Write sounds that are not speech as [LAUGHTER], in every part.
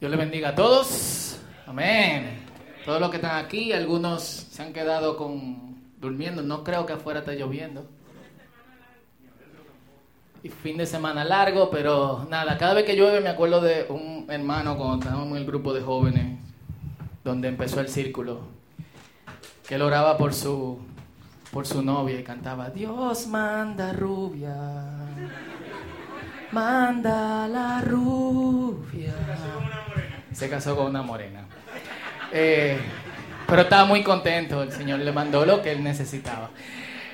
Dios le bendiga a todos. Amén. Todos los que están aquí, algunos se han quedado con durmiendo. No creo que afuera esté lloviendo. Y fin de semana largo, pero nada, cada vez que llueve me acuerdo de un hermano cuando estábamos en el grupo de jóvenes, donde empezó el círculo, que él oraba por su, por su novia y cantaba, Dios manda rubia, manda la rubia. Se casó con una morena. Eh, pero estaba muy contento, el Señor le mandó lo que él necesitaba.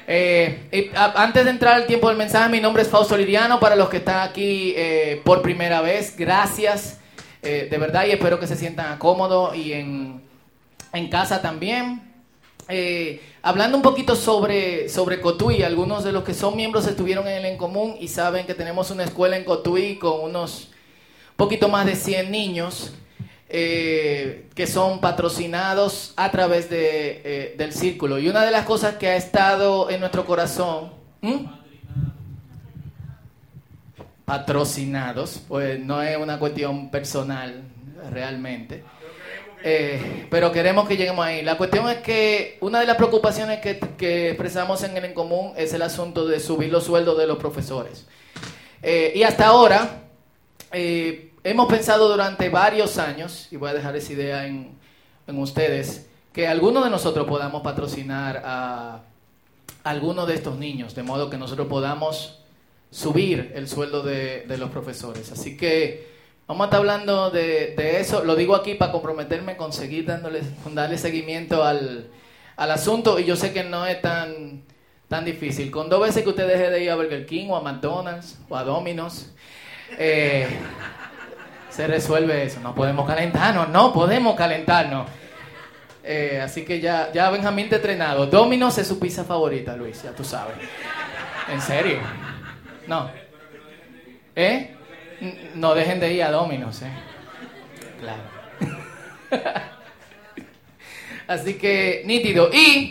Eh, antes de entrar al tiempo del mensaje, mi nombre es Fausto Liriano. Para los que están aquí eh, por primera vez, gracias eh, de verdad y espero que se sientan cómodos y en, en casa también. Hablando un poquito sobre, sobre Cotuí, algunos de los que son miembros estuvieron en el En Común y saben que tenemos una escuela en Cotuí con unos poquito más de 100 niños eh, que son patrocinados a través de, eh, del círculo. Y una de las cosas que ha estado en nuestro corazón, ¿Mm? patrocinados, pues no es una cuestión personal realmente. Eh, pero queremos que lleguemos ahí. La cuestión es que una de las preocupaciones que, que expresamos en el en común es el asunto de subir los sueldos de los profesores. Y hasta ahora hemos pensado durante varios años, y voy a dejar esa idea en, en ustedes, que algunos de nosotros podamos patrocinar a algunos de estos niños, de modo que nosotros podamos subir el sueldo de, de los profesores. Así que vamos a estar hablando de, de eso. Lo digo aquí para comprometerme con seguir darle seguimiento al, al asunto. Y yo sé que no es tan, tan difícil. Con dos veces que usted deje de ir a Burger King o a McDonald's o a Domino's, eh, se resuelve eso. No podemos calentarnos, no podemos calentarnos. Eh, así que ya, ya Benjamín te entrenado. Domino's es su pizza favorita, Luis, ya tú sabes. ¿En serio? No. ¿Eh? No dejen de ir a Domino's, ¿eh? Claro. [LAUGHS] Así que, nítido. Y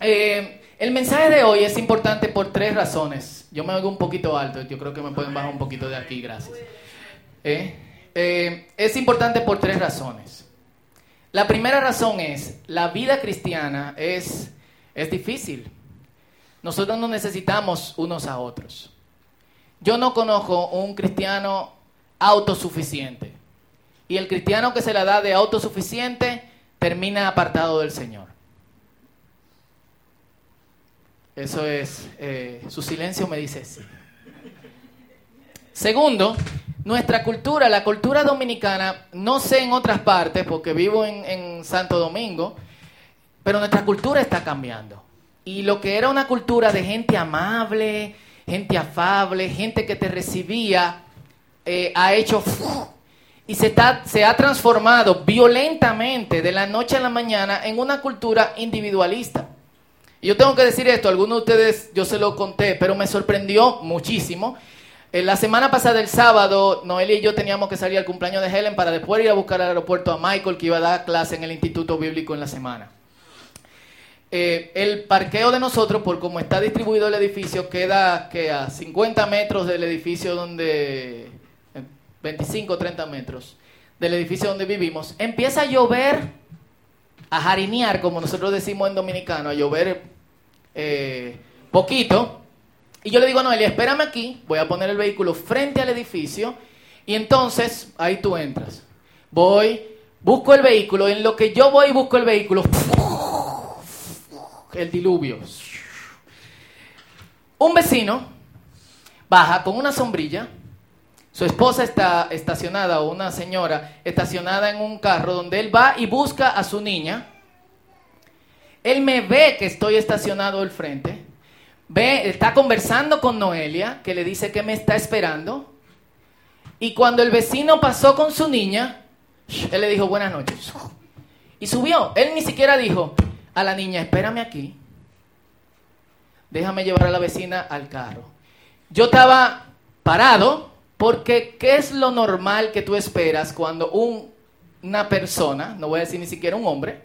eh, el mensaje de hoy es importante por tres razones. Yo me oigo un poquito alto, yo creo que me pueden bajar un poquito de aquí, gracias. ¿Eh? Eh, es importante por tres razones. La primera razón es, la vida cristiana es, es difícil. Nosotros nos necesitamos unos a otros. Yo no conozco un cristiano autosuficiente. Y el cristiano que se la da de autosuficiente termina apartado del Señor. Eso es, eh, su silencio me dice sí. Segundo, nuestra cultura, la cultura dominicana, no sé en otras partes, porque vivo en, Santo Domingo, pero nuestra cultura está cambiando. Y lo que era una cultura de gente amable, gente afable, gente que te recibía, eh, ha hecho... Y se, está- se ha transformado violentamente de la noche a la mañana en una cultura individualista. Y yo tengo que decir esto, algunos de ustedes yo se lo conté, pero me sorprendió muchísimo. Eh, la semana pasada, el sábado, Noelia y yo teníamos que salir al cumpleaños de Helen para después ir a buscar al aeropuerto a Michael, que iba a dar clase en el Instituto Bíblico en la semana. Eh, el parqueo de nosotros, por cómo está distribuido el edificio, queda que a 50 metros del edificio donde, eh, 25 o 30 metros del edificio donde vivimos. Empieza a llover, a jarinear, como nosotros decimos en dominicano, a llover eh, poquito. Y yo le digo a Noelia, espérame aquí, voy a poner el vehículo frente al edificio y entonces ahí tú entras. Voy, busco el vehículo, en lo que yo voy y busco el vehículo, el diluvio. Un vecino baja con una sombrilla, su esposa está estacionada, o una señora estacionada en un carro donde él va y busca a su niña. Él me ve que estoy estacionado al frente. Ve, está conversando con Noelia, que le dice que me está esperando. Y cuando el vecino pasó con su niña, él le dijo buenas noches. Y subió. Él ni siquiera dijo a la niña, espérame aquí. Déjame llevar a la vecina al carro. Yo estaba parado porque ¿qué es lo normal que tú esperas cuando un- una persona, no voy a decir ni siquiera un hombre,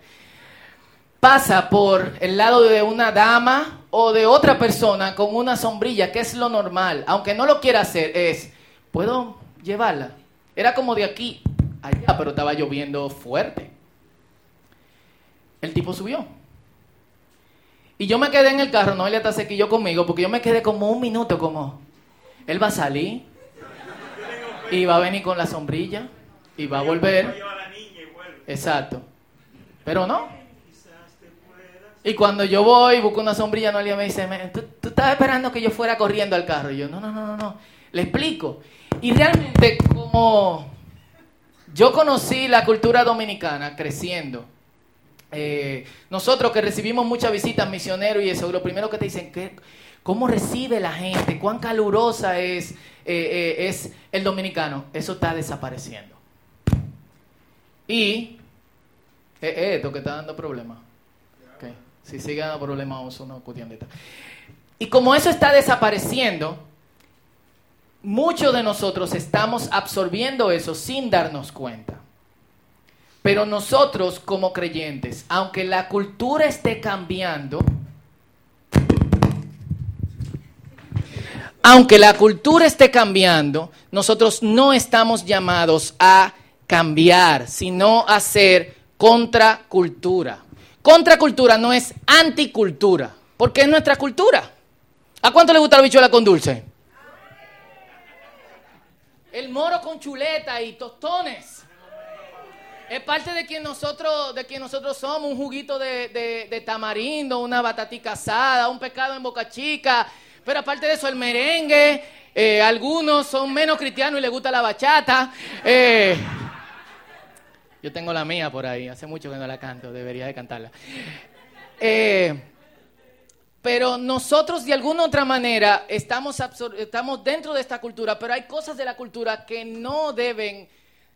pasa por el lado de una dama o de otra persona con una sombrilla, ¿qué es lo normal? Aunque no lo quiera hacer, es, ¿puedo llevarla? Era como de aquí allá, pero estaba lloviendo fuerte. El tipo subió. Y yo me quedé en el carro, no él está sequillo conmigo, porque yo me quedé como un minuto, como, él va a salir, y va a venir con la sombrilla, y va a volver. Exacto. Pero no. Y cuando yo voy, busco una sombrilla, no alguien me dice, ¿tú, estabas esperando que yo fuera corriendo al carro. Y yo, no, no, no, no, no. Le explico. Y realmente, como yo conocí la cultura dominicana creciendo, eh, nosotros que recibimos muchas visitas misioneros y eso, lo primero que te dicen, ¿qué, ¿cómo recibe la gente? ¿Cuán calurosa es, eh, eh, es el dominicano? Eso está desapareciendo. Y esto que está dando problemas. Si sigue dando problemas, vamos a una cuestión de Y como eso está desapareciendo, muchos de nosotros estamos absorbiendo eso sin darnos cuenta. Pero nosotros como creyentes, aunque la cultura esté cambiando, aunque la cultura esté cambiando, nosotros no estamos llamados a cambiar, sino a ser contracultura. Contracultura no es anticultura, porque es nuestra cultura. ¿A cuánto le gusta la bichuela con dulce? El moro con chuleta y tostones. Es parte de quien nosotros, de quien nosotros somos, un juguito de, tamarindo, una batatica asada, un pescado en boca chica. Pero aparte de eso, el merengue, eh, algunos son menos cristianos y les gusta la bachata. Eh, yo tengo la mía por ahí, hace mucho que no la canto, debería de cantarla. Eh, pero nosotros de alguna otra manera estamos, dentro de esta cultura, pero hay cosas de la cultura que no deben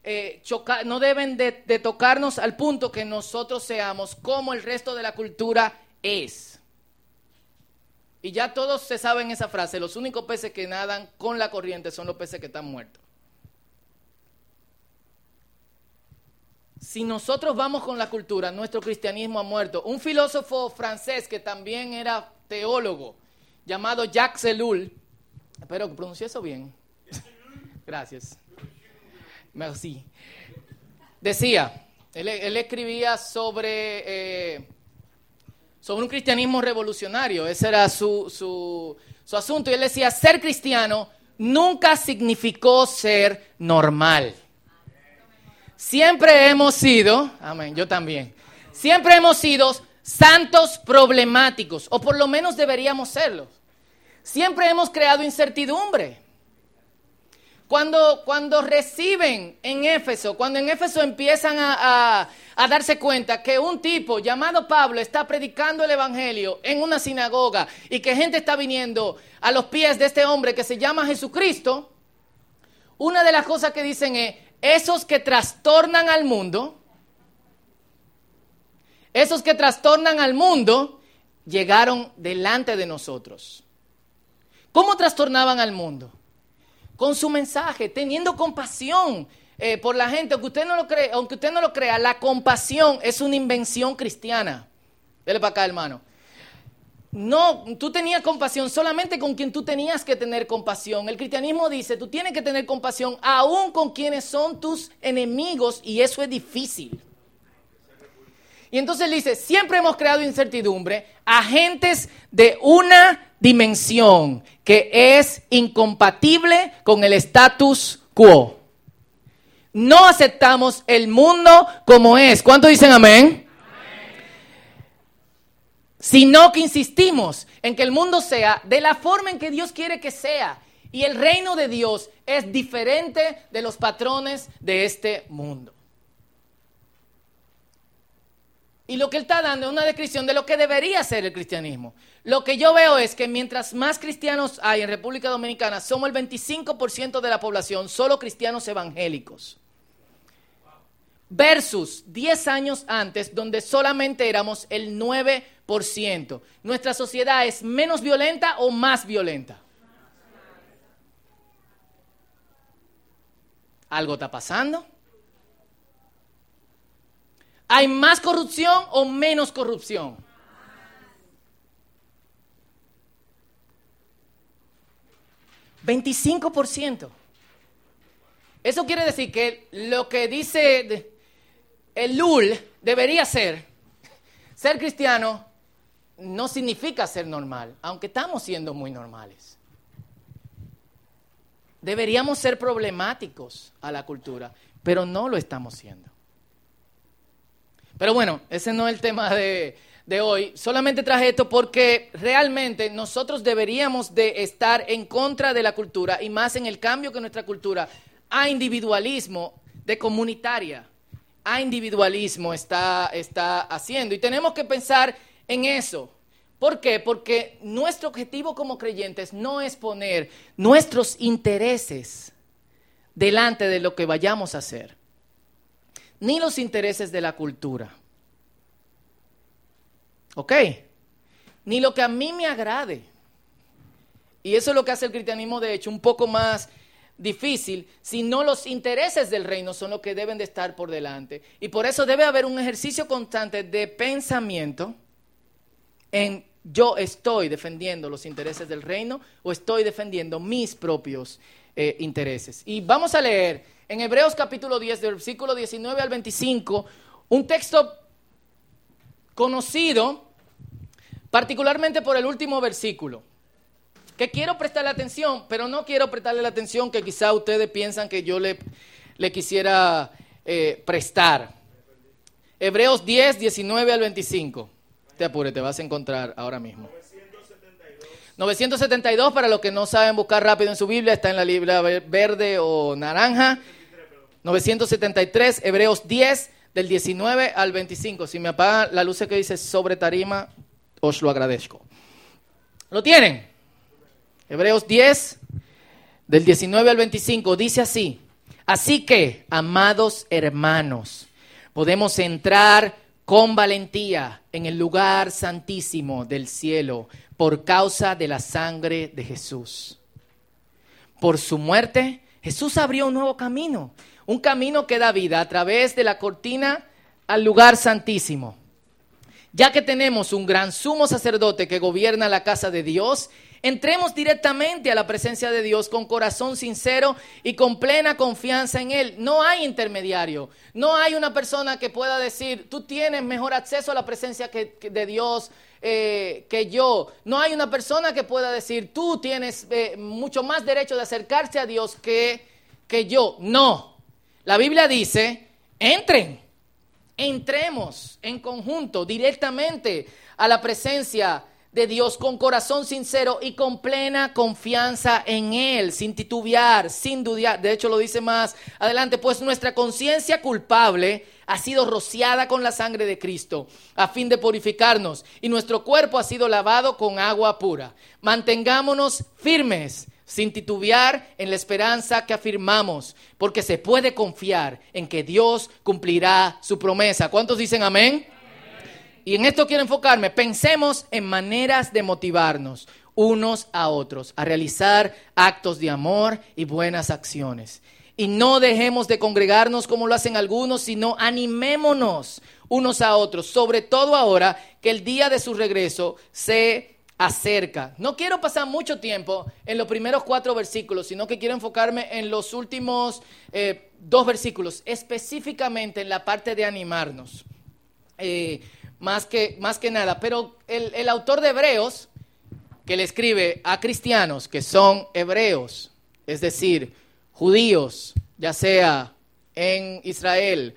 eh, chocar, no deben de, tocarnos al punto que nosotros seamos como el resto de la cultura es. Y ya todos se saben esa frase, los únicos peces que nadan con la corriente son los peces que están muertos. Si nosotros vamos con la cultura, nuestro cristianismo ha muerto. Un filósofo francés que también era teólogo, llamado Jacques Ellul, espero que pronuncie eso bien. Gracias. Merci. Decía, él, escribía sobre, eh, sobre un cristianismo revolucionario, ese era su, su, su asunto, y él decía, ser cristiano nunca significó ser normal. Siempre hemos sido, amén, yo también, siempre hemos sido santos problemáticos, o por lo menos deberíamos serlo. Siempre hemos creado incertidumbre. Cuando, cuando reciben en Éfeso, cuando en Éfeso empiezan a, a, darse cuenta que un tipo llamado Pablo está predicando el Evangelio en una sinagoga y que gente está viniendo a los pies de este hombre que se llama Jesucristo, una de las cosas que dicen es, esos que trastornan al mundo, esos que trastornan al mundo, llegaron delante de nosotros. ¿Cómo trastornaban al mundo? con su mensaje, teniendo compasión eh, por la gente. Aunque usted, no lo cree, aunque usted no lo crea, la compasión es una invención cristiana. Dele para acá, hermano. No, tú tenías compasión solamente con quien tú tenías que tener compasión. El cristianismo dice, tú tienes que tener compasión aún con quienes son tus enemigos y eso es difícil. Y entonces dice, siempre hemos creado incertidumbre, agentes de una dimensión que es incompatible con el status quo. No aceptamos el mundo como es. ¿Cuánto dicen amén? Sino que insistimos en que el mundo sea de la forma en que Dios quiere que sea. Y el reino de Dios es diferente de los patrones de este mundo. Y lo que él está dando es una descripción de lo que debería ser el cristianismo. Lo que yo veo es que mientras más cristianos hay en República Dominicana, somos el 25% de la población, solo cristianos evangélicos. Versus 10 años antes, donde solamente éramos el 9%. Nuestra sociedad es menos violenta o más violenta. ¿Algo está pasando? ¿Hay más corrupción o menos corrupción? ¿25%? Eso quiere decir que lo que dice el LUL debería ser, ser cristiano no significa ser normal, aunque estamos siendo muy normales. Deberíamos ser problemáticos a la cultura, pero no lo estamos siendo. Pero bueno, ese no es el tema de, de hoy. Solamente traje esto porque realmente nosotros deberíamos de estar en contra de la cultura y más en el cambio que nuestra cultura a individualismo de comunitaria, a individualismo está, está haciendo. Y tenemos que pensar en eso. ¿Por qué? Porque nuestro objetivo como creyentes no es poner nuestros intereses delante de lo que vayamos a hacer, ni los intereses de la cultura. ¿Ok? Ni lo que a mí me agrade. Y eso es lo que hace el cristianismo, de hecho, un poco más difícil, sino los intereses del reino son los que deben de estar por delante. Y por eso debe haber un ejercicio constante de pensamiento en yo estoy defendiendo los intereses del reino o estoy defendiendo mis propios eh, intereses. Y vamos a leer en Hebreos capítulo 10, del versículo 19 al 25, un texto conocido particularmente por el último versículo, que quiero prestarle atención, pero no quiero prestarle la atención que quizá ustedes piensan que yo le, le quisiera eh, prestar. Hebreos 10, 19 al 25. Te apure, te vas a encontrar ahora mismo. 972 para los que no saben buscar rápido en su Biblia, está en la Biblia verde o naranja. 973, Hebreos 10, del 19 al 25. Si me apaga la luz que dice sobre tarima, os lo agradezco. ¿Lo tienen? Hebreos 10, del 19 al 25, dice así. Así que, amados hermanos, podemos entrar con valentía en el lugar santísimo del cielo por causa de la sangre de Jesús. Por su muerte, Jesús abrió un nuevo camino, un camino que da vida a través de la cortina al lugar santísimo. Ya que tenemos un gran sumo sacerdote que gobierna la casa de Dios, Entremos directamente a la presencia de Dios con corazón sincero y con plena confianza en Él. No hay intermediario. No hay una persona que pueda decir, tú tienes mejor acceso a la presencia de Dios eh, que yo. No hay una persona que pueda decir, tú tienes eh, mucho más derecho de acercarse a Dios que, que yo. No. La Biblia dice, entren. Entremos en conjunto directamente a la presencia de Dios con corazón sincero y con plena confianza en Él, sin titubear, sin dudar. De hecho, lo dice más adelante, pues nuestra conciencia culpable ha sido rociada con la sangre de Cristo a fin de purificarnos y nuestro cuerpo ha sido lavado con agua pura. Mantengámonos firmes sin titubear en la esperanza que afirmamos, porque se puede confiar en que Dios cumplirá su promesa. ¿Cuántos dicen amén? Y en esto quiero enfocarme. Pensemos en maneras de motivarnos unos a otros, a realizar actos de amor y buenas acciones. Y no dejemos de congregarnos como lo hacen algunos, sino animémonos unos a otros, sobre todo ahora que el día de su regreso se acerca. No quiero pasar mucho tiempo en los primeros cuatro versículos, sino que quiero enfocarme en los últimos eh, dos versículos, específicamente en la parte de animarnos. Eh, más que, más que nada. Pero el, el autor de Hebreos, que le escribe a cristianos que son hebreos, es decir, judíos, ya sea en Israel,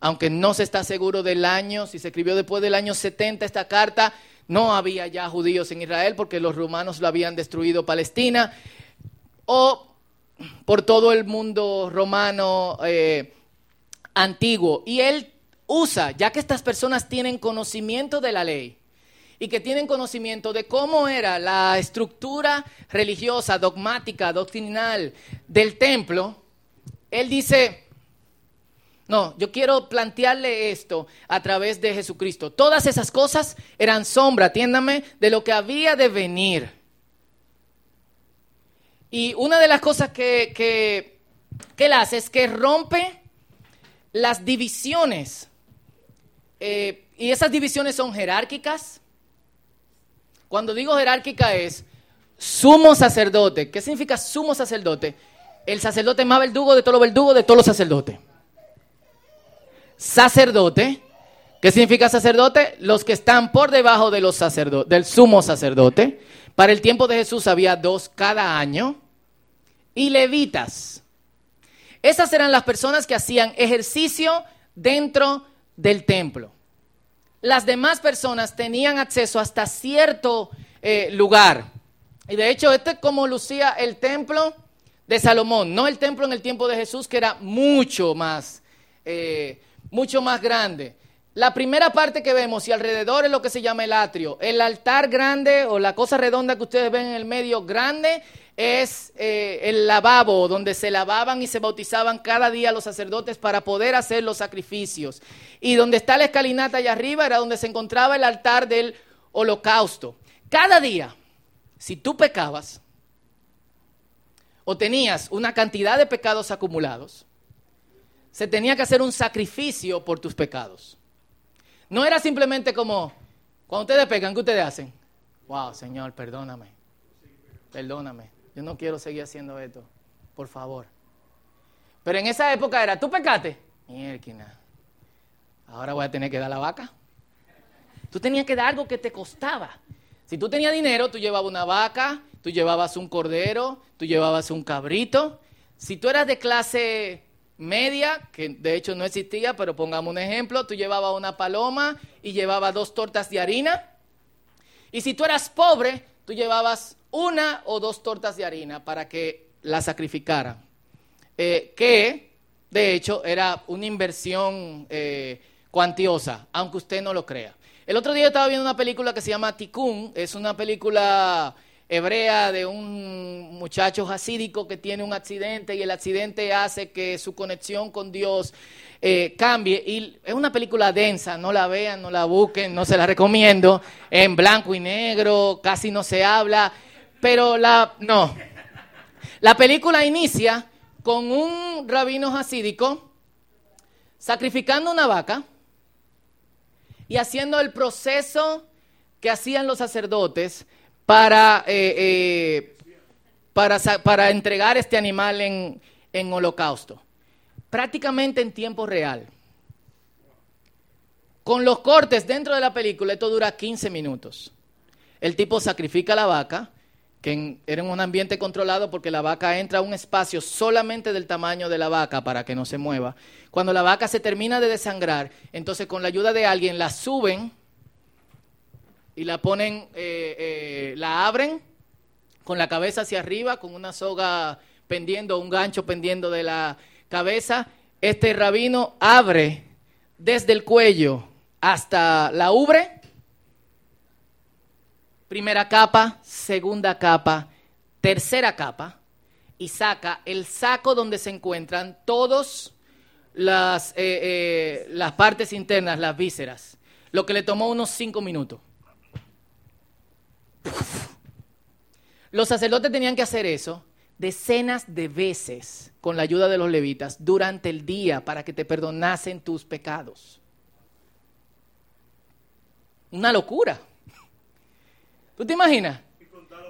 aunque no se está seguro del año, si se escribió después del año 70 esta carta, no había ya judíos en Israel porque los romanos lo habían destruido Palestina, o por todo el mundo romano eh, antiguo. Y él usa, ya que estas personas tienen conocimiento de la ley y que tienen conocimiento de cómo era la estructura religiosa, dogmática, doctrinal del templo, él dice, no, yo quiero plantearle esto a través de Jesucristo. Todas esas cosas eran sombra, atiéndame, de lo que había de venir. Y una de las cosas que, que, que él hace es que rompe las divisiones eh, y esas divisiones son jerárquicas. Cuando digo jerárquica es sumo sacerdote. ¿Qué significa sumo sacerdote? el sacerdote más verdugo de todos los verdugos de todos los sacerdotes. Sacerdote, ¿qué significa sacerdote? Los que están por debajo de los del sumo sacerdote. Para el tiempo de Jesús había dos cada año. Y levitas. Esas eran las personas que hacían ejercicio dentro del templo. Las demás personas tenían acceso hasta cierto eh, lugar. Y de hecho, este es como lucía el templo de Salomón, no el templo en el tiempo de Jesús, que era mucho más, eh, mucho más grande. La primera parte que vemos y alrededor es lo que se llama el atrio. El altar grande o la cosa redonda que ustedes ven en el medio grande es eh, el lavabo donde se lavaban y se bautizaban cada día los sacerdotes para poder hacer los sacrificios. Y donde está la escalinata allá arriba era donde se encontraba el altar del holocausto. Cada día, si tú pecabas o tenías una cantidad de pecados acumulados, se tenía que hacer un sacrificio por tus pecados. No era simplemente como, cuando ustedes pecan, ¿qué ustedes hacen? Wow, Señor, perdóname. Perdóname. Yo no quiero seguir haciendo esto. Por favor. Pero en esa época era, ¿tú pecaste? Mierda. Ahora voy a tener que dar la vaca. Tú tenías que dar algo que te costaba. Si tú tenías dinero, tú llevabas una vaca, tú llevabas un cordero, tú llevabas un cabrito. Si tú eras de clase media, que de hecho no existía, pero pongamos un ejemplo, tú llevabas una paloma y llevabas dos tortas de harina. Y si tú eras pobre, tú llevabas una o dos tortas de harina para que la sacrificaran. Eh, que, de hecho, era una inversión eh, cuantiosa, aunque usted no lo crea. El otro día estaba viendo una película que se llama Tikkun, es una película hebrea de un muchacho hasídico que tiene un accidente y el accidente hace que su conexión con Dios eh, cambie. Y es una película densa, no la vean, no la busquen, no se la recomiendo. En blanco y negro, casi no se habla, pero la, no. La película inicia con un rabino hasídico sacrificando una vaca y haciendo el proceso que hacían los sacerdotes para, eh, eh, para, para, entregar este animal en, en holocausto. Prácticamente en tiempo real. Con los cortes dentro de la película, esto dura 15 minutos. El tipo sacrifica la vaca, que era en un ambiente controlado porque la vaca entra a un espacio solamente del tamaño de la vaca para que no se mueva. Cuando la vaca se termina de desangrar, entonces con la ayuda de alguien la suben y la ponen, eh, eh, la abren con la cabeza hacia arriba, con una soga pendiendo, un gancho pendiendo de la cabeza. Este rabino abre desde el cuello hasta la ubre, primera capa, segunda capa, tercera capa, y saca el saco donde se encuentran todas las, eh, las partes internas, las vísceras, lo que le tomó unos cinco minutos. Los sacerdotes tenían que hacer eso decenas de veces con la ayuda de los levitas durante el día para que te perdonasen tus pecados. Una locura. ¿Tú te imaginas?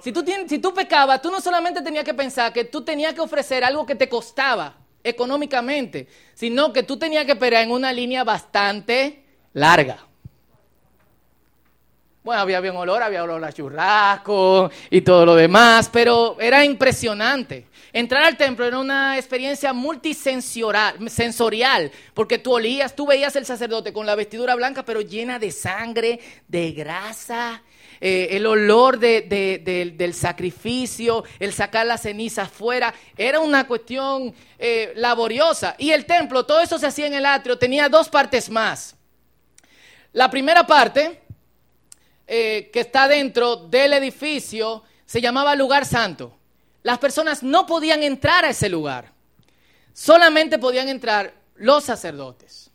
Si tú, tú pecabas, tú no solamente tenías que pensar que tú tenías que ofrecer algo que te costaba económicamente, sino que tú tenías que esperar en una línea bastante larga. Bueno, había bien olor, había olor a churrasco y todo lo demás, pero era impresionante. Entrar al templo era una experiencia multisensorial, porque tú olías, tú veías el sacerdote con la vestidura blanca, pero llena de sangre, de grasa, eh, el olor del sacrificio, el sacar la ceniza fuera, era una cuestión eh, laboriosa. Y el templo, todo eso se hacía en el atrio, tenía dos partes más. La primera parte eh, que está dentro del edificio se llamaba lugar santo. Las personas no podían entrar a ese lugar. Solamente podían entrar los sacerdotes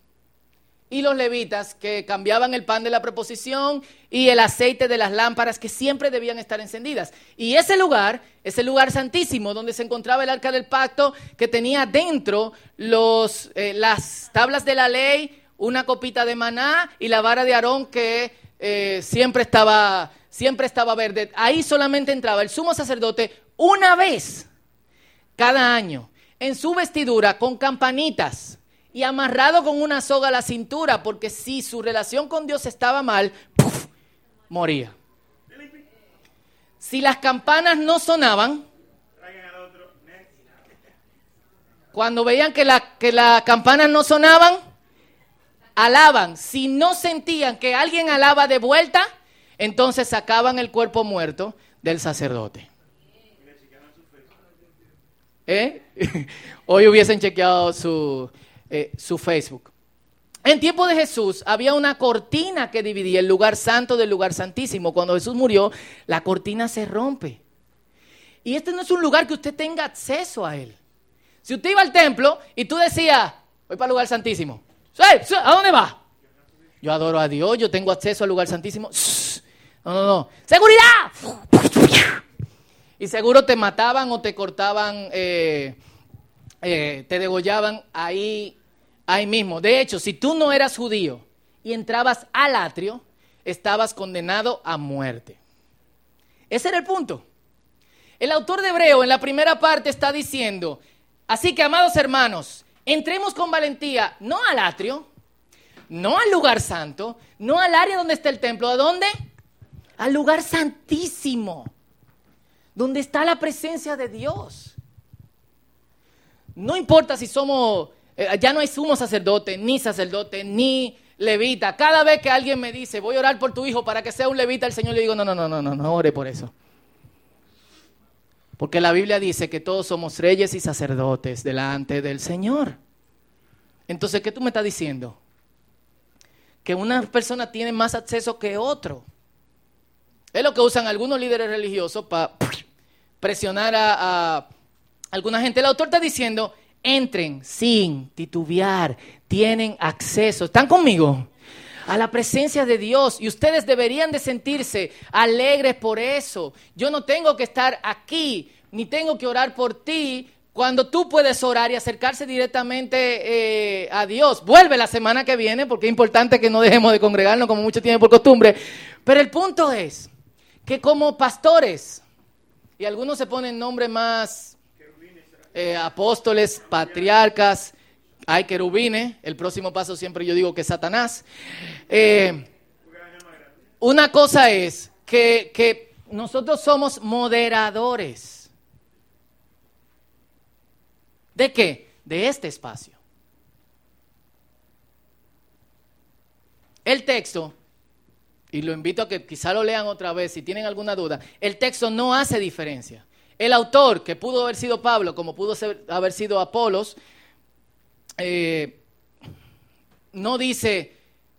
y los levitas que cambiaban el pan de la preposición y el aceite de las lámparas que siempre debían estar encendidas. Y ese lugar, ese lugar santísimo donde se encontraba el arca del pacto que tenía dentro los, eh, las tablas de la ley, una copita de maná y la vara de Aarón que eh, siempre, estaba, siempre estaba verde. Ahí solamente entraba el sumo sacerdote una vez cada año. en su vestidura con campanitas y amarrado con una soga a la cintura, porque si su relación con Dios estaba mal, moría. Si las campanas no sonaban, cuando veían que, la, que las campanas no sonaban, alaban. Si no sentían que alguien alaba de vuelta, entonces sacaban el cuerpo muerto del sacerdote. ¿Eh? [LAUGHS] Hoy hubiesen chequeado su, eh, su Facebook. En tiempo de Jesús había una cortina que dividía el lugar santo del lugar santísimo. Cuando Jesús murió, la cortina se rompe. Y este no es un lugar que usted tenga acceso a él. Si usted iba al templo y tú decías, voy para el lugar santísimo. ¿A dónde va? Yo adoro a Dios, yo tengo acceso al lugar santísimo. No, no, no. ¡Seguridad! Y seguro te mataban o te cortaban, eh, eh, te degollaban ahí ahí mismo. De hecho, si tú no eras judío y entrabas al atrio, estabas condenado a muerte. Ese era el punto. El autor de Hebreo en la primera parte está diciendo, así que amados hermanos, entremos con valentía, no al atrio, no al lugar santo, no al área donde está el templo, ¿a dónde? Al lugar santísimo, donde está la presencia de Dios. No importa si somos ya no hay sumo sacerdote, ni sacerdote, ni levita. Cada vez que alguien me dice, voy a orar por tu hijo para que sea un levita, el Señor le digo, no, no, no, no, no, no ore por eso. Porque la Biblia dice que todos somos reyes y sacerdotes delante del Señor. Entonces, ¿qué tú me estás diciendo? Que una persona tiene más acceso que otro. Es lo que usan algunos líderes religiosos para [LAUGHS] presionar a, a alguna gente. El autor está diciendo, entren sin titubear, tienen acceso. ¿Están conmigo? a la presencia de Dios y ustedes deberían de sentirse alegres por eso. Yo no tengo que estar aquí, ni tengo que orar por ti cuando tú puedes orar y acercarse directamente eh, a Dios. Vuelve la semana que viene porque es importante que no dejemos de congregarnos como muchos tienen por costumbre. Pero el punto es que como pastores, y algunos se ponen nombres más eh, apóstoles, patriarcas, hay querubines, el próximo paso siempre yo digo que es Satanás. Eh, una cosa es que, que nosotros somos moderadores. ¿De qué? De este espacio. El texto, y lo invito a que quizá lo lean otra vez si tienen alguna duda, el texto no hace diferencia. El autor, que pudo haber sido Pablo, como pudo haber sido Apolos, eh, no dice,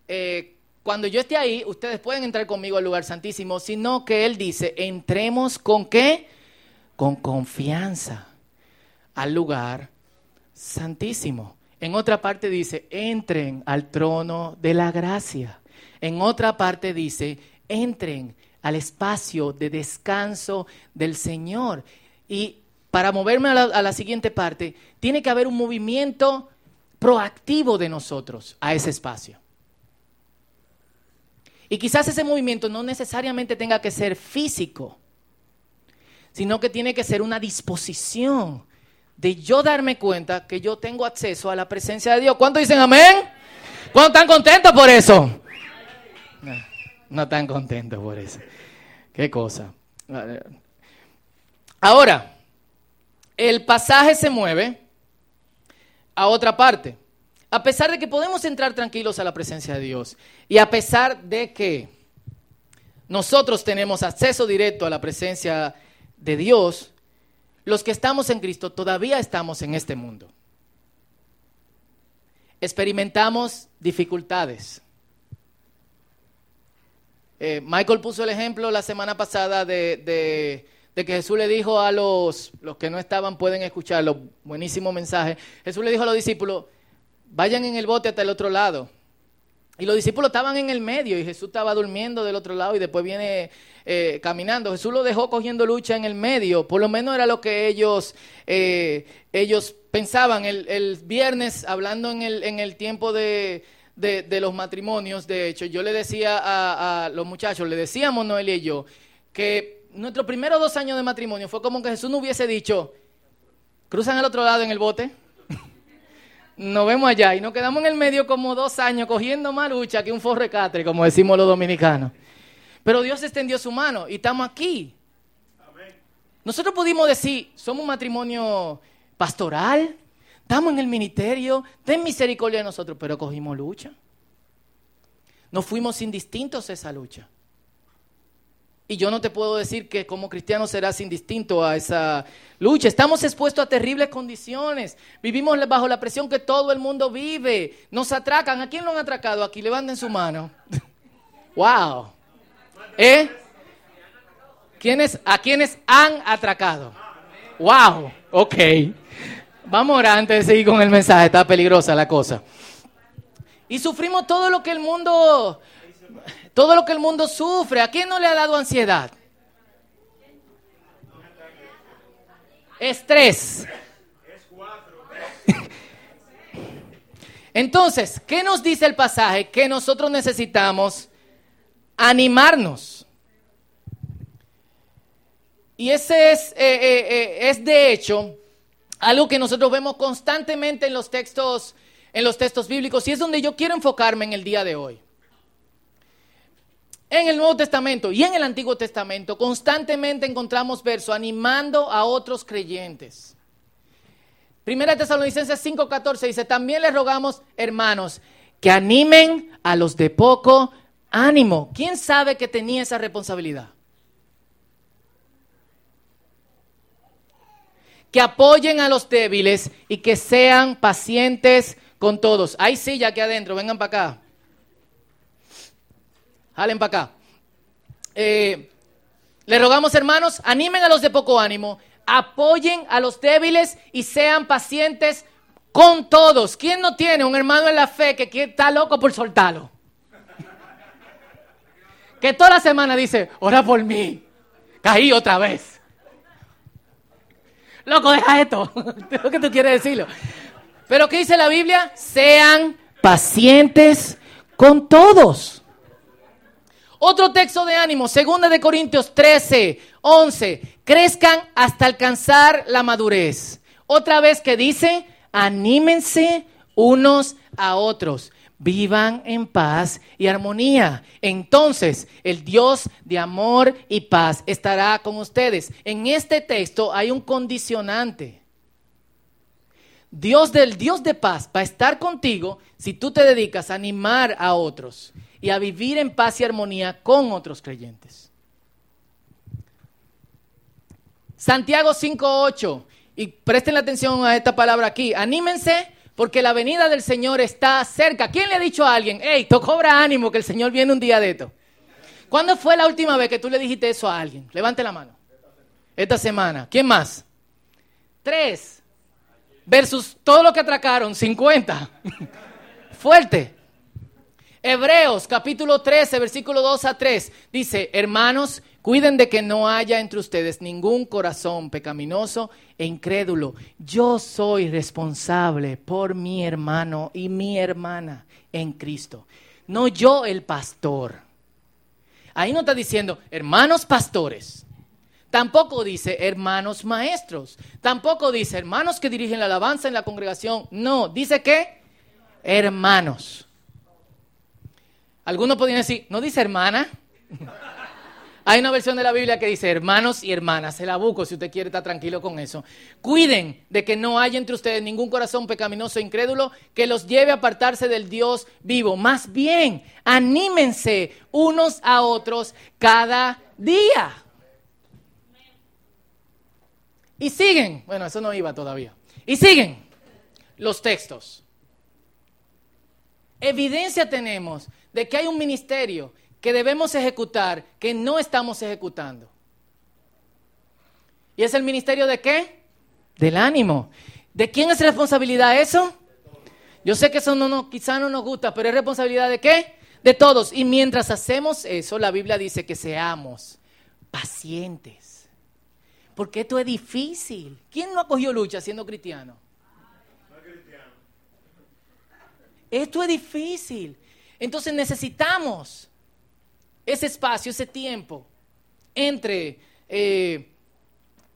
eh, cuando yo esté ahí, ustedes pueden entrar conmigo al lugar santísimo, sino que él dice, entremos con qué? Con confianza al lugar santísimo. En otra parte dice, entren al trono de la gracia. En otra parte dice, entren al espacio de descanso del Señor. Y para moverme a la, siguiente parte, tiene que haber un movimiento proactivo de nosotros a ese espacio. Y quizás ese movimiento no necesariamente tenga que ser físico, sino que tiene que ser una disposición de yo darme cuenta que yo tengo acceso a la presencia de Dios. ¿Cuántos dicen amén? ¿Cuántos están contentos por eso? No tan contento por eso. Qué cosa. Ahora, el pasaje se mueve a otra parte. A pesar de que podemos entrar tranquilos a la presencia de Dios y a pesar de que nosotros tenemos acceso directo a la presencia de Dios, los que estamos en Cristo todavía estamos en este mundo. Experimentamos dificultades. Eh, Michael puso el ejemplo la semana pasada de, que Jesús le dijo a los, los que no estaban, pueden escucharlo, buenísimo mensaje. Jesús le dijo a los discípulos, vayan en el bote hasta el otro lado. Y los discípulos estaban en el medio y Jesús estaba durmiendo del otro lado y después viene eh, caminando. Jesús lo dejó cogiendo lucha en el medio. Por lo menos era lo que ellos, eh, ellos pensaban. El, el, viernes, hablando en el, en el tiempo de, de, los matrimonios, de hecho, yo le decía a, los muchachos, le decíamos Noelia y yo, que nuestros primeros dos años de matrimonio fue como que Jesús no hubiese dicho, cruzan al otro lado en el bote, [LAUGHS] nos vemos allá y nos quedamos en el medio como dos años cogiendo más lucha que un forrecatre, como decimos los dominicanos. Pero Dios extendió su mano y estamos aquí. Nosotros pudimos decir, somos un matrimonio pastoral, estamos en el ministerio, ten misericordia de nosotros, pero cogimos lucha. No fuimos indistintos a esa lucha. Y yo no te puedo decir que como cristiano serás indistinto a esa lucha. Estamos expuestos a terribles condiciones. Vivimos bajo la presión que todo el mundo vive. Nos atracan. ¿A quién lo han atracado aquí? Levanten su mano. [LAUGHS] wow. ¿Eh? ¿Quiénes, ¿A quiénes han atracado? Wow. Ok. Vamos a antes de seguir con el mensaje. Está peligrosa la cosa. Y sufrimos todo lo que el mundo todo lo que el mundo sufre. ¿A quién no le ha dado ansiedad? Estrés. [LAUGHS] Entonces, ¿qué nos dice el pasaje? Que nosotros necesitamos animarnos. Y ese es, eh, eh, eh, es de hecho algo que nosotros vemos constantemente en los textos, en los textos bíblicos, y es donde yo quiero enfocarme en el día de hoy en el Nuevo Testamento y en el Antiguo Testamento constantemente encontramos versos animando a otros creyentes. Primera Tesalonicenses 5:14 dice, también les rogamos, hermanos, que animen a los de poco ánimo. ¿Quién sabe que tenía esa responsabilidad? Que apoyen a los débiles y que sean pacientes con todos. Hay silla aquí adentro, vengan para acá. Jalen para acá. Eh, le rogamos, hermanos, animen a los de poco ánimo, apoyen a los débiles y sean pacientes con todos. ¿Quién no tiene un hermano en la fe que está loco por soltarlo? Que toda la semana dice, ora por mí. Caí otra vez. Loco, deja esto. [LAUGHS] lo que tú quieres decirlo. Pero ¿qué dice la Biblia? Sean pacientes con todos. Otro texto de ánimo, segunda de Corintios 13, 11, crezcan hasta alcanzar la madurez. Otra vez que dice, anímense unos a otros, vivan en paz y armonía. Entonces el Dios de amor y paz estará con ustedes. En este texto hay un condicionante. Dios del Dios de paz va a estar contigo si tú te dedicas a animar a otros y a vivir en paz y armonía con otros creyentes. Santiago 5.8, y presten la atención a esta palabra aquí, anímense porque la venida del Señor está cerca. ¿Quién le ha dicho a alguien, hey, tú cobra ánimo que el Señor viene un día de esto? ¿Cuándo fue la última vez que tú le dijiste eso a alguien? Levante la mano. Esta semana. ¿Quién más? Tres. Versus todo lo que atracaron, 50. [LAUGHS] Fuerte. Hebreos capítulo 13, versículo 2 a 3 dice, hermanos, cuiden de que no haya entre ustedes ningún corazón pecaminoso e incrédulo. Yo soy responsable por mi hermano y mi hermana en Cristo, no yo el pastor. Ahí no está diciendo, hermanos pastores. Tampoco dice hermanos maestros. Tampoco dice hermanos que dirigen la alabanza en la congregación. No, dice que hermanos. Algunos podrían decir, ¿no dice hermana? Hay una versión de la Biblia que dice hermanos y hermanas. Se la si usted quiere estar tranquilo con eso. Cuiden de que no haya entre ustedes ningún corazón pecaminoso e incrédulo que los lleve a apartarse del Dios vivo. Más bien, anímense unos a otros cada día. Y siguen, bueno, eso no iba todavía. Y siguen los textos. Evidencia tenemos de que hay un ministerio que debemos ejecutar que no estamos ejecutando. ¿Y es el ministerio de qué? Del ánimo. ¿De quién es responsabilidad eso? Yo sé que eso no, no, quizá no nos gusta, pero es responsabilidad de qué? De todos. Y mientras hacemos eso, la Biblia dice que seamos pacientes. Porque esto es difícil. ¿Quién no ha cogido lucha siendo cristiano? Esto es difícil. Entonces necesitamos ese espacio, ese tiempo entre, eh,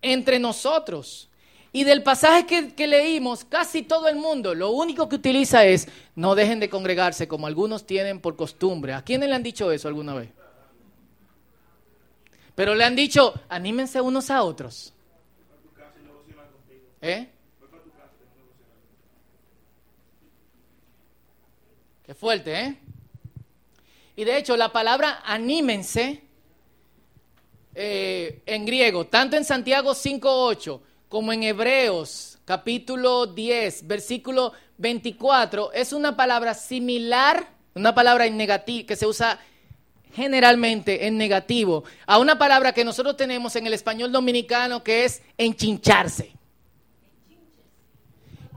entre nosotros. Y del pasaje que, leímos, casi todo el mundo lo único que utiliza es, no dejen de congregarse como algunos tienen por costumbre. ¿A quiénes le han dicho eso alguna vez? Pero le han dicho, anímense unos a otros. ¿Eh? Qué fuerte, ¿eh? Y de hecho, la palabra anímense eh, en griego, tanto en Santiago 5.8 como en Hebreos capítulo 10, versículo 24, es una palabra similar, una palabra en negativo, que se usa generalmente en negativo, a una palabra que nosotros tenemos en el español dominicano que es enchincharse.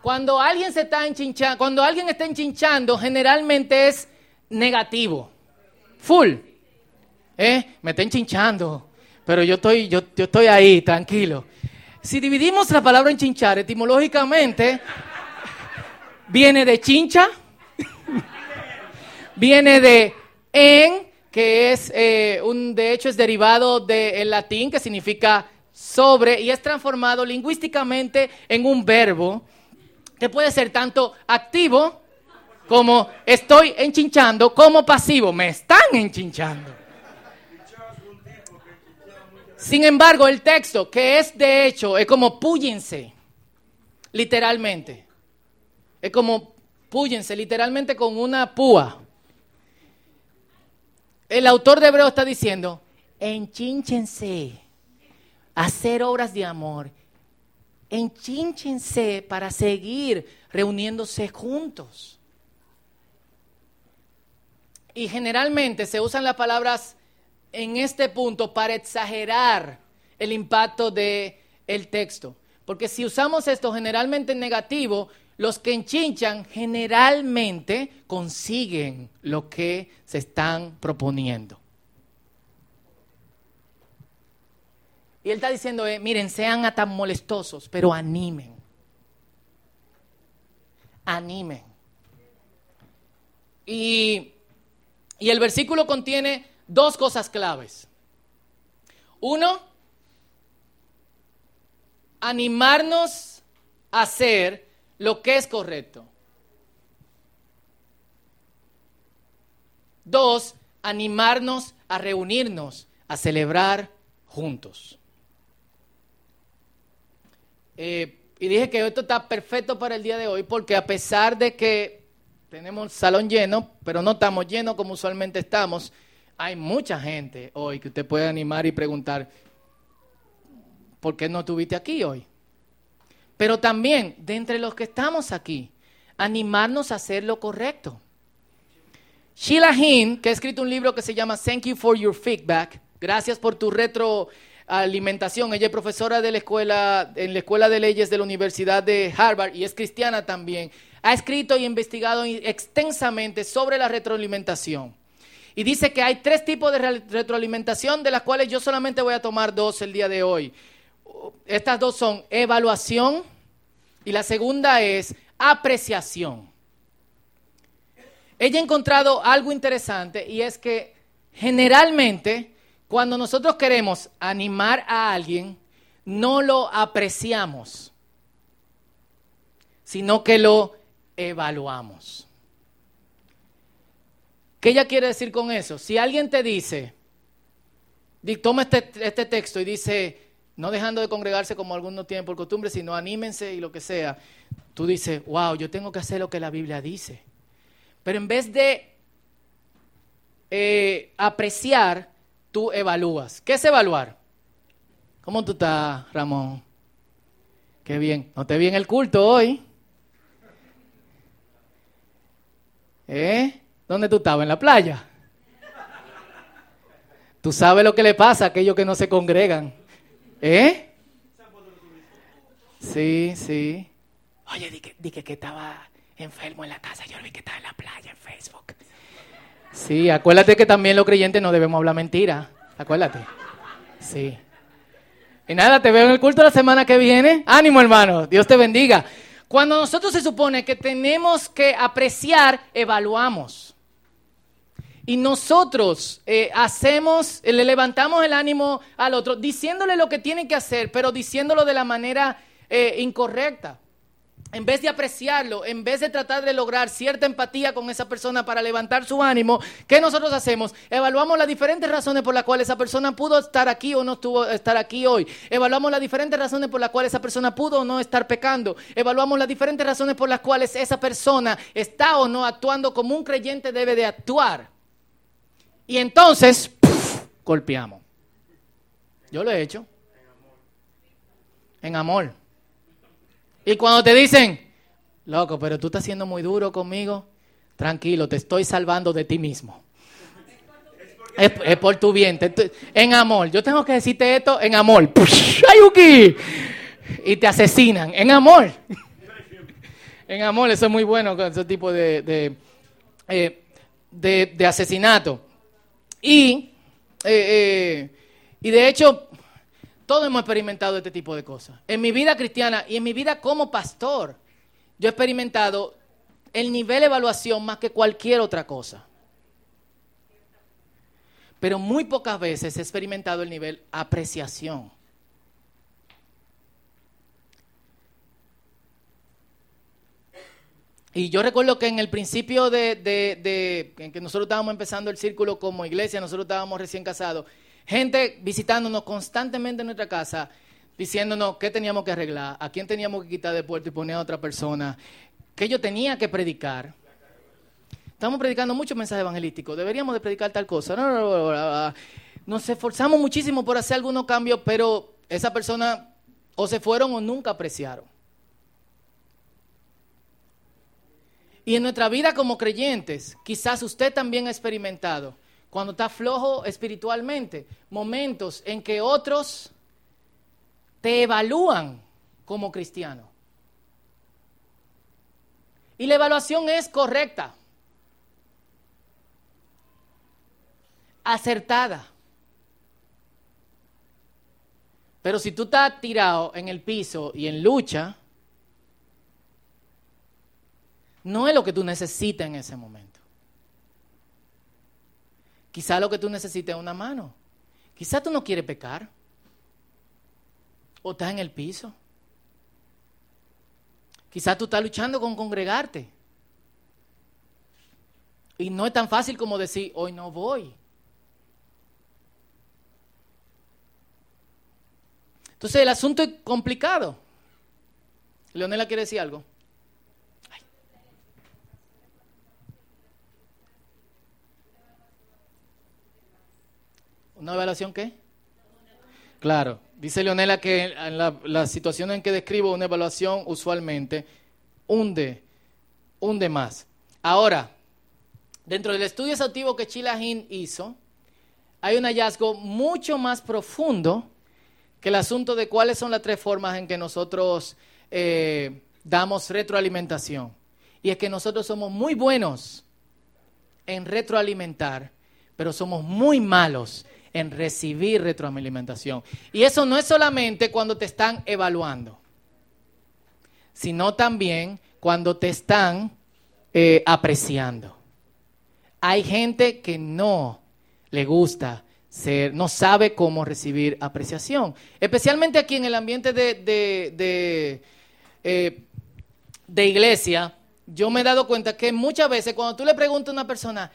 Cuando alguien se está enchinchando, cuando alguien está enchinchando, generalmente es negativo. Full. ¿Eh? Me está enchinchando. Pero yo estoy, yo, yo estoy ahí, tranquilo. Si dividimos la palabra enchinchar etimológicamente, viene de chincha, viene de en, que es eh, un, de hecho es derivado del latín, que significa sobre, y es transformado lingüísticamente en un verbo que puede ser tanto activo como estoy enchinchando, como pasivo, me están enchinchando. Sin embargo, el texto, que es de hecho, es como púyense, literalmente. Es como púyense, literalmente con una púa. El autor de Hebreo está diciendo, enchinchense, hacer obras de amor enchinchense para seguir reuniéndose juntos. Y generalmente se usan las palabras en este punto para exagerar el impacto del el texto. Porque si usamos esto generalmente en negativo, los que enchinchan generalmente consiguen lo que se están proponiendo. Y él está diciendo, eh, miren, sean tan molestosos, pero animen. Animen. Y, y el versículo contiene dos cosas claves. Uno, animarnos a hacer lo que es correcto. Dos, animarnos a reunirnos, a celebrar juntos. Eh, y dije que esto está perfecto para el día de hoy porque a pesar de que tenemos salón lleno, pero no estamos llenos como usualmente estamos, hay mucha gente hoy que usted puede animar y preguntar, ¿por qué no estuviste aquí hoy? Pero también, de entre los que estamos aquí, animarnos a hacer lo correcto. Sheila Hinn, que ha escrito un libro que se llama Thank You for Your Feedback, gracias por tu retro alimentación. Ella es profesora de la escuela, en la Escuela de Leyes de la Universidad de Harvard y es cristiana también. Ha escrito y investigado extensamente sobre la retroalimentación. Y dice que hay tres tipos de retroalimentación, de las cuales yo solamente voy a tomar dos el día de hoy. Estas dos son evaluación y la segunda es apreciación. Ella ha encontrado algo interesante y es que generalmente cuando nosotros queremos animar a alguien, no lo apreciamos, sino que lo evaluamos. ¿Qué ella quiere decir con eso? Si alguien te dice, toma este, este texto y dice, no dejando de congregarse como algunos tienen por costumbre, sino anímense y lo que sea, tú dices, wow, yo tengo que hacer lo que la Biblia dice. Pero en vez de eh, apreciar, tú evalúas. ¿Qué es evaluar? ¿Cómo tú estás, Ramón? Qué bien. ¿No te vi en el culto hoy? ¿Eh? ¿Dónde tú estabas? ¿En la playa? Tú sabes lo que le pasa a aquellos que no se congregan. ¿Eh? Sí, sí. Oye, dije, que estaba enfermo en la casa. Yo vi que estaba en la playa en Facebook. Sí, acuérdate que también los creyentes no debemos hablar mentira. Acuérdate. Sí. Y nada, te veo en el culto la semana que viene. Ánimo, hermano. Dios te bendiga. Cuando nosotros se supone que tenemos que apreciar, evaluamos. Y nosotros eh, hacemos, le levantamos el ánimo al otro, diciéndole lo que tiene que hacer, pero diciéndolo de la manera eh, incorrecta. En vez de apreciarlo, en vez de tratar de lograr cierta empatía con esa persona para levantar su ánimo, ¿qué nosotros hacemos? Evaluamos las diferentes razones por las cuales esa persona pudo estar aquí o no estuvo estar aquí hoy. Evaluamos las diferentes razones por las cuales esa persona pudo o no estar pecando. Evaluamos las diferentes razones por las cuales esa persona está o no actuando como un creyente debe de actuar. Y entonces, golpeamos. Yo lo he hecho. En amor. Y cuando te dicen, loco, pero tú estás siendo muy duro conmigo, tranquilo, te estoy salvando de ti mismo. Es, por tu bien, en amor. Yo tengo que decirte esto en amor. ¡Ayuki! Y te asesinan, en amor. En amor, eso es muy bueno con ese tipo de, de, eh, asesinato. Y, eh, eh, y de hecho, todos hemos experimentado este tipo de cosas. En mi vida cristiana y en mi vida como pastor, yo he experimentado el nivel de evaluación más que cualquier otra cosa. Pero muy pocas veces he experimentado el nivel apreciación. Y yo recuerdo que en el principio de, de, en que nosotros estábamos empezando el círculo como iglesia, nosotros estábamos recién casados, gente visitándonos constantemente en nuestra casa, diciéndonos qué teníamos que arreglar, a quién teníamos que quitar de puerto y poner a otra persona, qué yo tenía que predicar. Estamos predicando muchos mensajes evangelísticos, deberíamos de predicar tal cosa. Nos esforzamos muchísimo por hacer algunos cambios, pero esa persona o se fueron o nunca apreciaron. Y en nuestra vida como creyentes, quizás usted también ha experimentado cuando está flojo espiritualmente, momentos en que otros te evalúan como cristiano. Y la evaluación es correcta, acertada. Pero si tú estás tirado en el piso y en lucha, no es lo que tú necesitas en ese momento. Quizá lo que tú necesites es una mano. Quizá tú no quieres pecar. O estás en el piso. Quizá tú estás luchando con congregarte. Y no es tan fácil como decir, hoy no voy. Entonces el asunto es complicado. Leonela quiere decir algo. ¿Una evaluación qué? Claro, dice Leonela que en la, situación en que describo una evaluación usualmente hunde, hunde más. Ahora, dentro del estudio exhaustivo que Chilahin hizo, hay un hallazgo mucho más profundo que el asunto de cuáles son las tres formas en que nosotros eh, damos retroalimentación. Y es que nosotros somos muy buenos en retroalimentar, pero somos muy malos en recibir retroalimentación. Y eso no es solamente cuando te están evaluando, sino también cuando te están eh, apreciando. Hay gente que no le gusta ser, no sabe cómo recibir apreciación. Especialmente aquí en el ambiente de, de, de, eh, de iglesia, yo me he dado cuenta que muchas veces cuando tú le preguntas a una persona,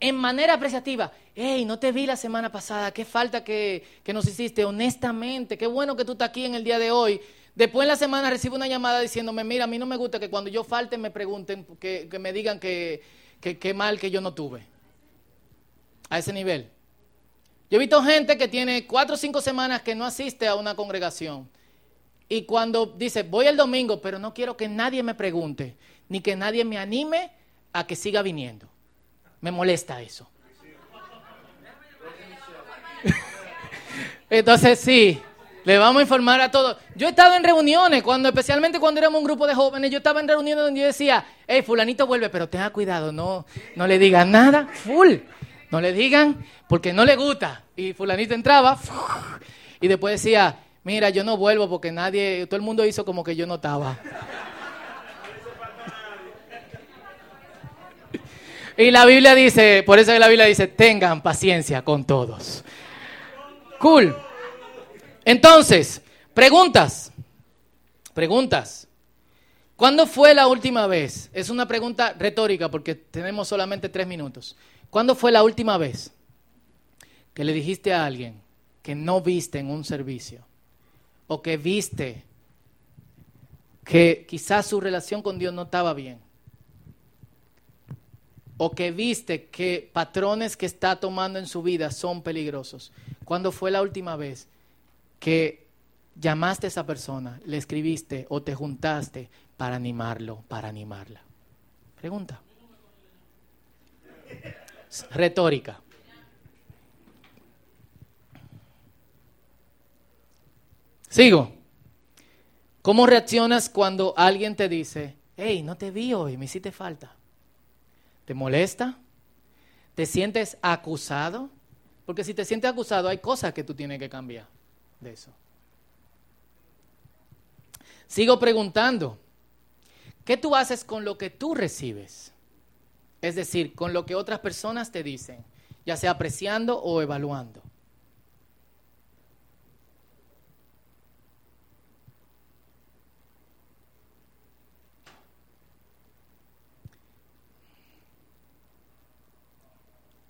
en manera apreciativa, hey, no te vi la semana pasada, qué falta que, nos hiciste, honestamente, qué bueno que tú estás aquí en el día de hoy. Después en la semana recibo una llamada diciéndome, mira, a mí no me gusta que cuando yo falte me pregunten, que, me digan que qué mal que yo no tuve. A ese nivel. Yo he visto gente que tiene cuatro o cinco semanas que no asiste a una congregación. Y cuando dice, voy el domingo, pero no quiero que nadie me pregunte, ni que nadie me anime a que siga viniendo. Me molesta eso. [LAUGHS] Entonces sí, le vamos a informar a todos. Yo he estado en reuniones, cuando, especialmente cuando éramos un grupo de jóvenes, yo estaba en reuniones donde yo decía, hey, fulanito vuelve, pero tenga cuidado, no, no le digan nada, full. No le digan porque no le gusta. Y fulanito entraba [LAUGHS] y después decía, mira, yo no vuelvo porque nadie, todo el mundo hizo como que yo no estaba. Y la Biblia dice, por eso la Biblia dice, tengan paciencia con todos. Cool. Entonces, preguntas. Preguntas. ¿Cuándo fue la última vez? Es una pregunta retórica porque tenemos solamente tres minutos. ¿Cuándo fue la última vez que le dijiste a alguien que no viste en un servicio o que viste que quizás su relación con Dios no estaba bien? O que viste que patrones que está tomando en su vida son peligrosos. ¿Cuándo fue la última vez que llamaste a esa persona, le escribiste o te juntaste para animarlo, para animarla? Pregunta. Retórica. Sigo. ¿Cómo reaccionas cuando alguien te dice, hey, no te vi hoy, me hiciste falta? ¿Te molesta? ¿Te sientes acusado? Porque si te sientes acusado hay cosas que tú tienes que cambiar de eso. Sigo preguntando, ¿qué tú haces con lo que tú recibes? Es decir, con lo que otras personas te dicen, ya sea apreciando o evaluando.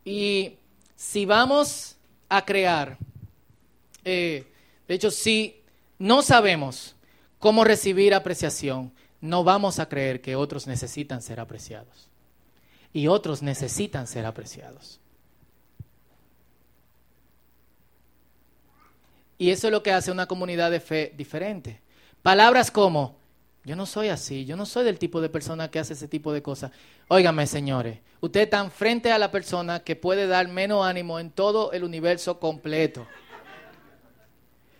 Y si vamos a crear, eh, de hecho, si no sabemos cómo recibir apreciación, no vamos a creer que otros necesitan ser apreciados. Y otros necesitan ser apreciados. Y eso es lo que hace una comunidad de fe diferente. Palabras como, yo no soy así, yo no soy del tipo de persona que hace ese tipo de cosas. Óigame, señores, ustedes están frente a la persona que puede dar menos ánimo en todo el universo completo.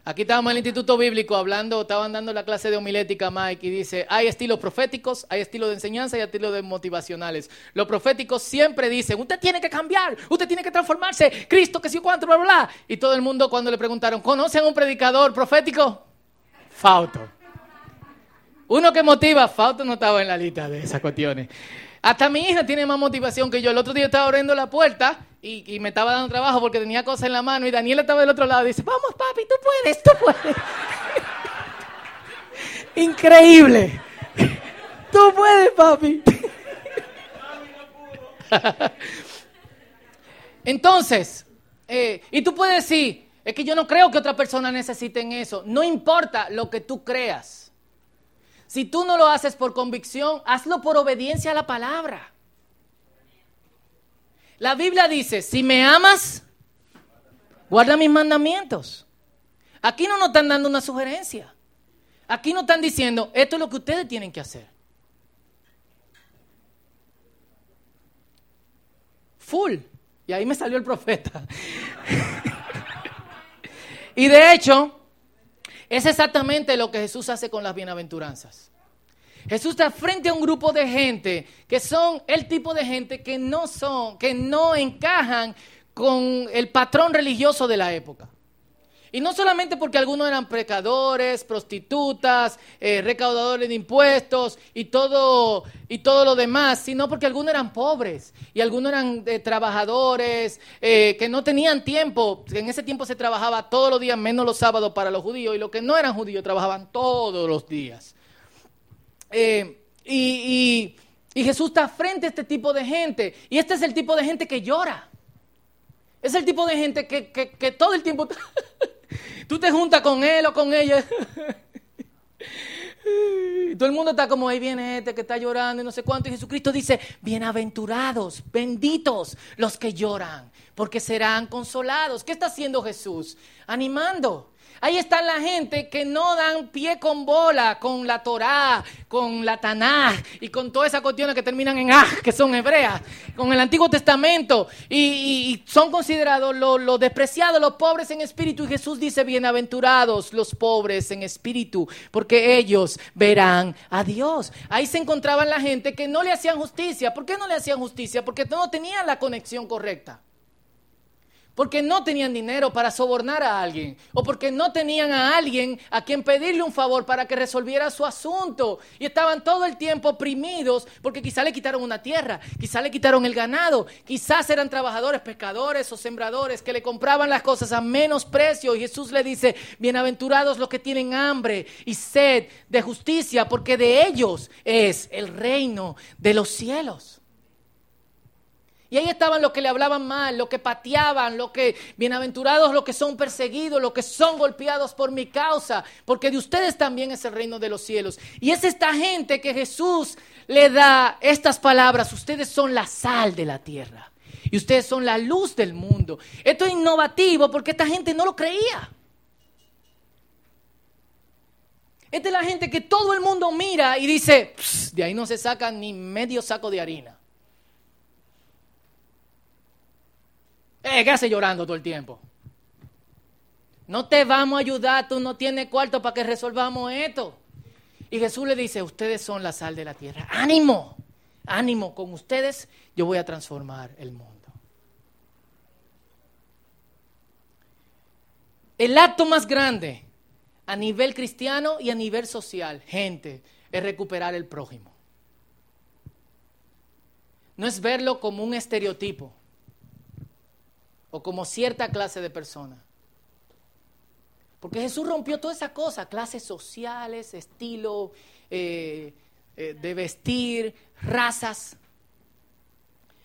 Aquí estábamos en el Instituto Bíblico hablando, estaban dando la clase de homilética Mike y dice, hay estilos proféticos, hay estilos de enseñanza y estilos de motivacionales. Los proféticos siempre dicen, usted tiene que cambiar, usted tiene que transformarse, Cristo que sí cuánto, bla, bla, bla. Y todo el mundo cuando le preguntaron, ¿conocen un predicador profético? Fauto. Uno que motiva, Fausto no estaba en la lista de esas cuestiones. Hasta mi hija tiene más motivación que yo. El otro día estaba abriendo la puerta y, me estaba dando trabajo porque tenía cosas en la mano y Daniela estaba del otro lado y dice, vamos papi, tú puedes, tú puedes. [LAUGHS] Increíble. [LAUGHS] Tú puedes, papi. [LAUGHS] Entonces, eh, y tú puedes decir, es que yo no creo que otra persona necesiten eso. No importa lo que tú creas. Si tú no lo haces por convicción, hazlo por obediencia a la palabra. La Biblia dice, si me amas, guarda mis mandamientos. Aquí no nos están dando una sugerencia. Aquí no están diciendo, esto es lo que ustedes tienen que hacer. Full. Y ahí me salió el profeta. [LAUGHS] y de hecho, es exactamente lo que Jesús hace con las bienaventuranzas. Jesús está frente a un grupo de gente que son el tipo de gente que no son, que no encajan con el patrón religioso de la época. Y no solamente porque algunos eran pecadores, prostitutas, eh, recaudadores de impuestos y todo, y todo lo demás, sino porque algunos eran pobres y algunos eran eh, trabajadores eh, que no tenían tiempo. En ese tiempo se trabajaba todos los días, menos los sábados para los judíos, y los que no eran judíos trabajaban todos los días. Y, Jesús está frente a este tipo de gente, y este es el tipo de gente que llora. Es el tipo de gente que, que todo el tiempo... [LAUGHS] Tú te juntas con él o con ella. Todo el mundo está como ahí viene este que está llorando y no sé cuánto. Y Jesucristo dice, bienaventurados, benditos los que lloran, porque serán consolados. ¿Qué está haciendo Jesús? Animando. Ahí está la gente que no dan pie con bola con la Torá, con la Taná y con todas esas cuestiones que terminan en ah, que son hebreas, con el Antiguo Testamento y, son considerados los despreciados, los pobres en espíritu. Y Jesús dice, bienaventurados los pobres en espíritu, porque ellos verán a Dios. Ahí se encontraban la gente que no le hacían justicia. ¿Por qué no le hacían justicia? Porque no tenían la conexión correcta. Porque no tenían dinero para sobornar a alguien, o porque no tenían a alguien a quien pedirle un favor para que resolviera su asunto, y estaban todo el tiempo oprimidos, porque quizá le quitaron una tierra, quizá le quitaron el ganado, quizás eran trabajadores, pescadores o sembradores que le compraban las cosas a menos precio, y Jesús le dice, bienaventurados los que tienen hambre y sed de justicia, porque de ellos es el reino de los cielos. Y ahí estaban los que le hablaban mal, los que pateaban, los que, bienaventurados los que son perseguidos, los que son golpeados por mi causa, porque de ustedes también es el reino de los cielos. Y es esta gente que Jesús le da estas palabras, ustedes son la sal de la tierra y ustedes son la luz del mundo. Esto es innovativo porque esta gente no lo creía. Esta es la gente que todo el mundo mira y dice, de ahí no se saca ni medio saco de harina. Eh, ¿Qué hace llorando todo el tiempo? No te vamos a ayudar, tú no tienes cuarto para que resolvamos esto. Y Jesús le dice, ustedes son la sal de la tierra. Ánimo, ánimo, con ustedes yo voy a transformar el mundo. El acto más grande a nivel cristiano y a nivel social, gente, es recuperar el prójimo. No es verlo como un estereotipo o como cierta clase de persona. Porque Jesús rompió toda esa cosa, clases sociales, estilo eh, eh, de vestir, razas.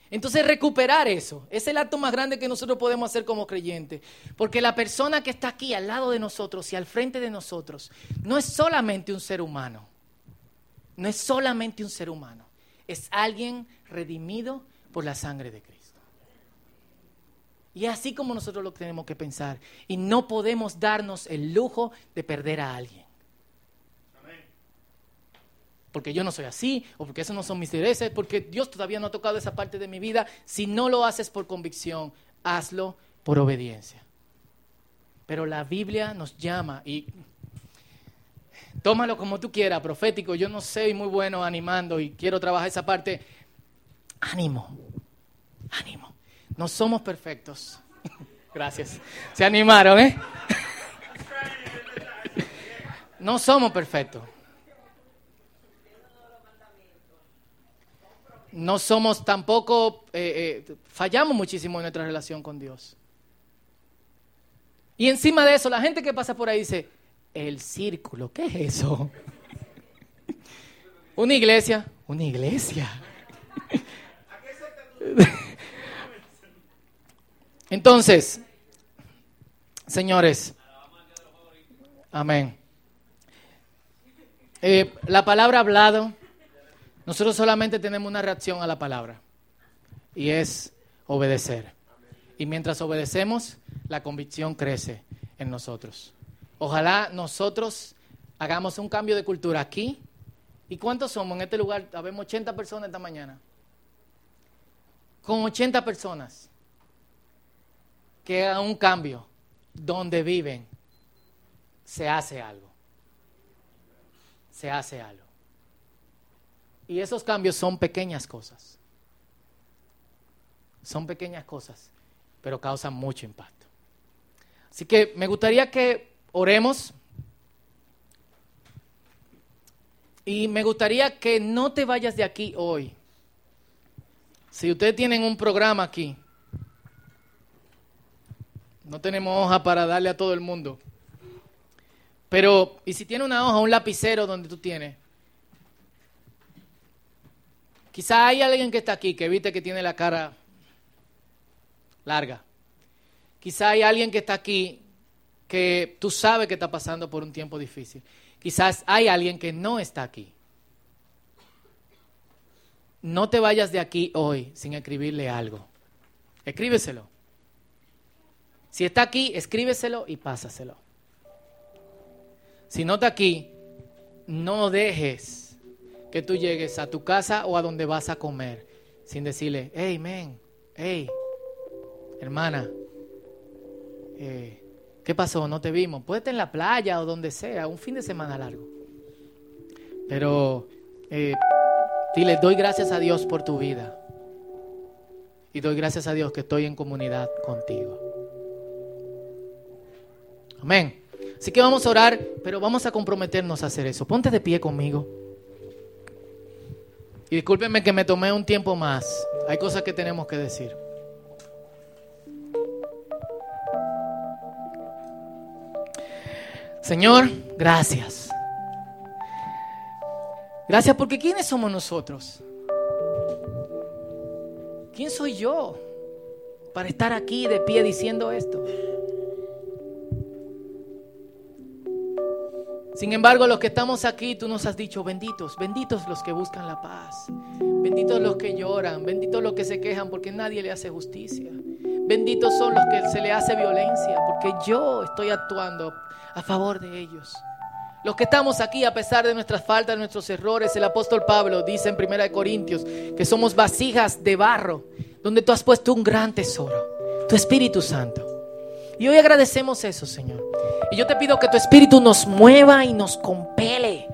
Entonces recuperar eso es el acto más grande que nosotros podemos hacer como creyentes. Porque la persona que está aquí al lado de nosotros y al frente de nosotros no es solamente un ser humano. No es solamente un ser humano. Es alguien redimido por la sangre de Cristo. Y así como nosotros lo tenemos que pensar. Y no podemos darnos el lujo de perder a alguien. Porque yo no soy así, o porque esos no son mis intereses, porque Dios todavía no ha tocado esa parte de mi vida. Si no lo haces por convicción, hazlo por obediencia. Pero la Biblia nos llama y tómalo como tú quieras, profético. Yo no soy muy bueno animando y quiero trabajar esa parte. Ánimo, ánimo. No somos perfectos. [LAUGHS] Gracias. Se animaron, ¿eh? [LAUGHS] No somos perfectos. No somos tampoco, eh, eh, fallamos muchísimo en nuestra relación con Dios. Y encima de eso, la gente que pasa por ahí dice, el círculo, ¿qué es eso? [LAUGHS] Una iglesia, una iglesia. Entonces, señores, amén. Eh, la palabra hablado, nosotros solamente tenemos una reacción a la palabra y es obedecer. Y mientras obedecemos, la convicción crece en nosotros. Ojalá nosotros hagamos un cambio de cultura aquí. ¿Y cuántos somos en este lugar? Habemos 80 personas esta mañana. Con 80 personas que haga un cambio donde viven, se hace algo. Se hace algo. Y esos cambios son pequeñas cosas. Son pequeñas cosas, pero causan mucho impacto. Así que me gustaría que oremos. Y me gustaría que no te vayas de aquí hoy. Si ustedes tienen un programa aquí, no tenemos hoja para darle a todo el mundo. Pero, ¿y si tiene una hoja, un lapicero donde tú tienes? Quizá hay alguien que está aquí que viste que tiene la cara larga. Quizá hay alguien que está aquí que tú sabes que está pasando por un tiempo difícil. Quizás hay alguien que no está aquí. No te vayas de aquí hoy sin escribirle algo. Escríbeselo. Si está aquí, escríbeselo y pásaselo. Si no está aquí, no dejes que tú llegues a tu casa o a donde vas a comer sin decirle, hey, men, hey, hermana, eh, ¿qué pasó? No te vimos. Puede estar en la playa o donde sea, un fin de semana largo. Pero eh, dile, doy gracias a Dios por tu vida. Y doy gracias a Dios que estoy en comunidad contigo. Amén. Así que vamos a orar, pero vamos a comprometernos a hacer eso. Ponte de pie conmigo. Y discúlpenme que me tomé un tiempo más. Hay cosas que tenemos que decir. Señor, gracias. Gracias porque ¿quiénes somos nosotros? ¿Quién soy yo para estar aquí de pie diciendo esto? Sin embargo, los que estamos aquí, tú nos has dicho, benditos, benditos los que buscan la paz, benditos los que lloran, benditos los que se quejan porque nadie le hace justicia, benditos son los que se le hace violencia porque yo estoy actuando a favor de ellos. Los que estamos aquí, a pesar de nuestras faltas, nuestros errores, el apóstol Pablo dice en 1 Corintios que somos vasijas de barro, donde tú has puesto un gran tesoro, tu Espíritu Santo. Y hoy agradecemos eso, Señor. Y yo te pido que tu Espíritu nos mueva y nos compele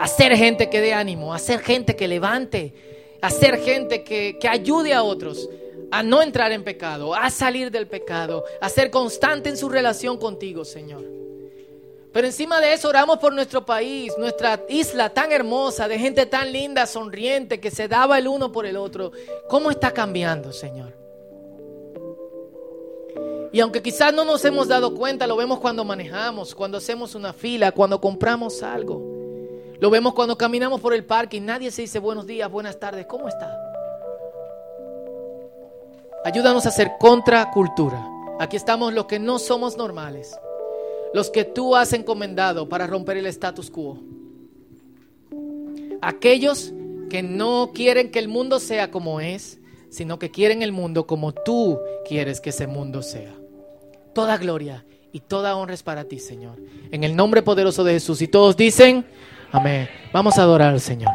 a ser gente que dé ánimo, a ser gente que levante, a ser gente que, que ayude a otros a no entrar en pecado, a salir del pecado, a ser constante en su relación contigo, Señor. Pero encima de eso oramos por nuestro país, nuestra isla tan hermosa, de gente tan linda, sonriente, que se daba el uno por el otro. ¿Cómo está cambiando, Señor? Y aunque quizás no nos hemos dado cuenta, lo vemos cuando manejamos, cuando hacemos una fila, cuando compramos algo. Lo vemos cuando caminamos por el parque y nadie se dice buenos días, buenas tardes, ¿cómo está? Ayúdanos a ser contracultura. Aquí estamos los que no somos normales los que tú has encomendado para romper el status quo. Aquellos que no quieren que el mundo sea como es, sino que quieren el mundo como tú quieres que ese mundo sea. Toda gloria y toda honra es para ti, Señor. En el nombre poderoso de Jesús. Y todos dicen, amén. Vamos a adorar al Señor.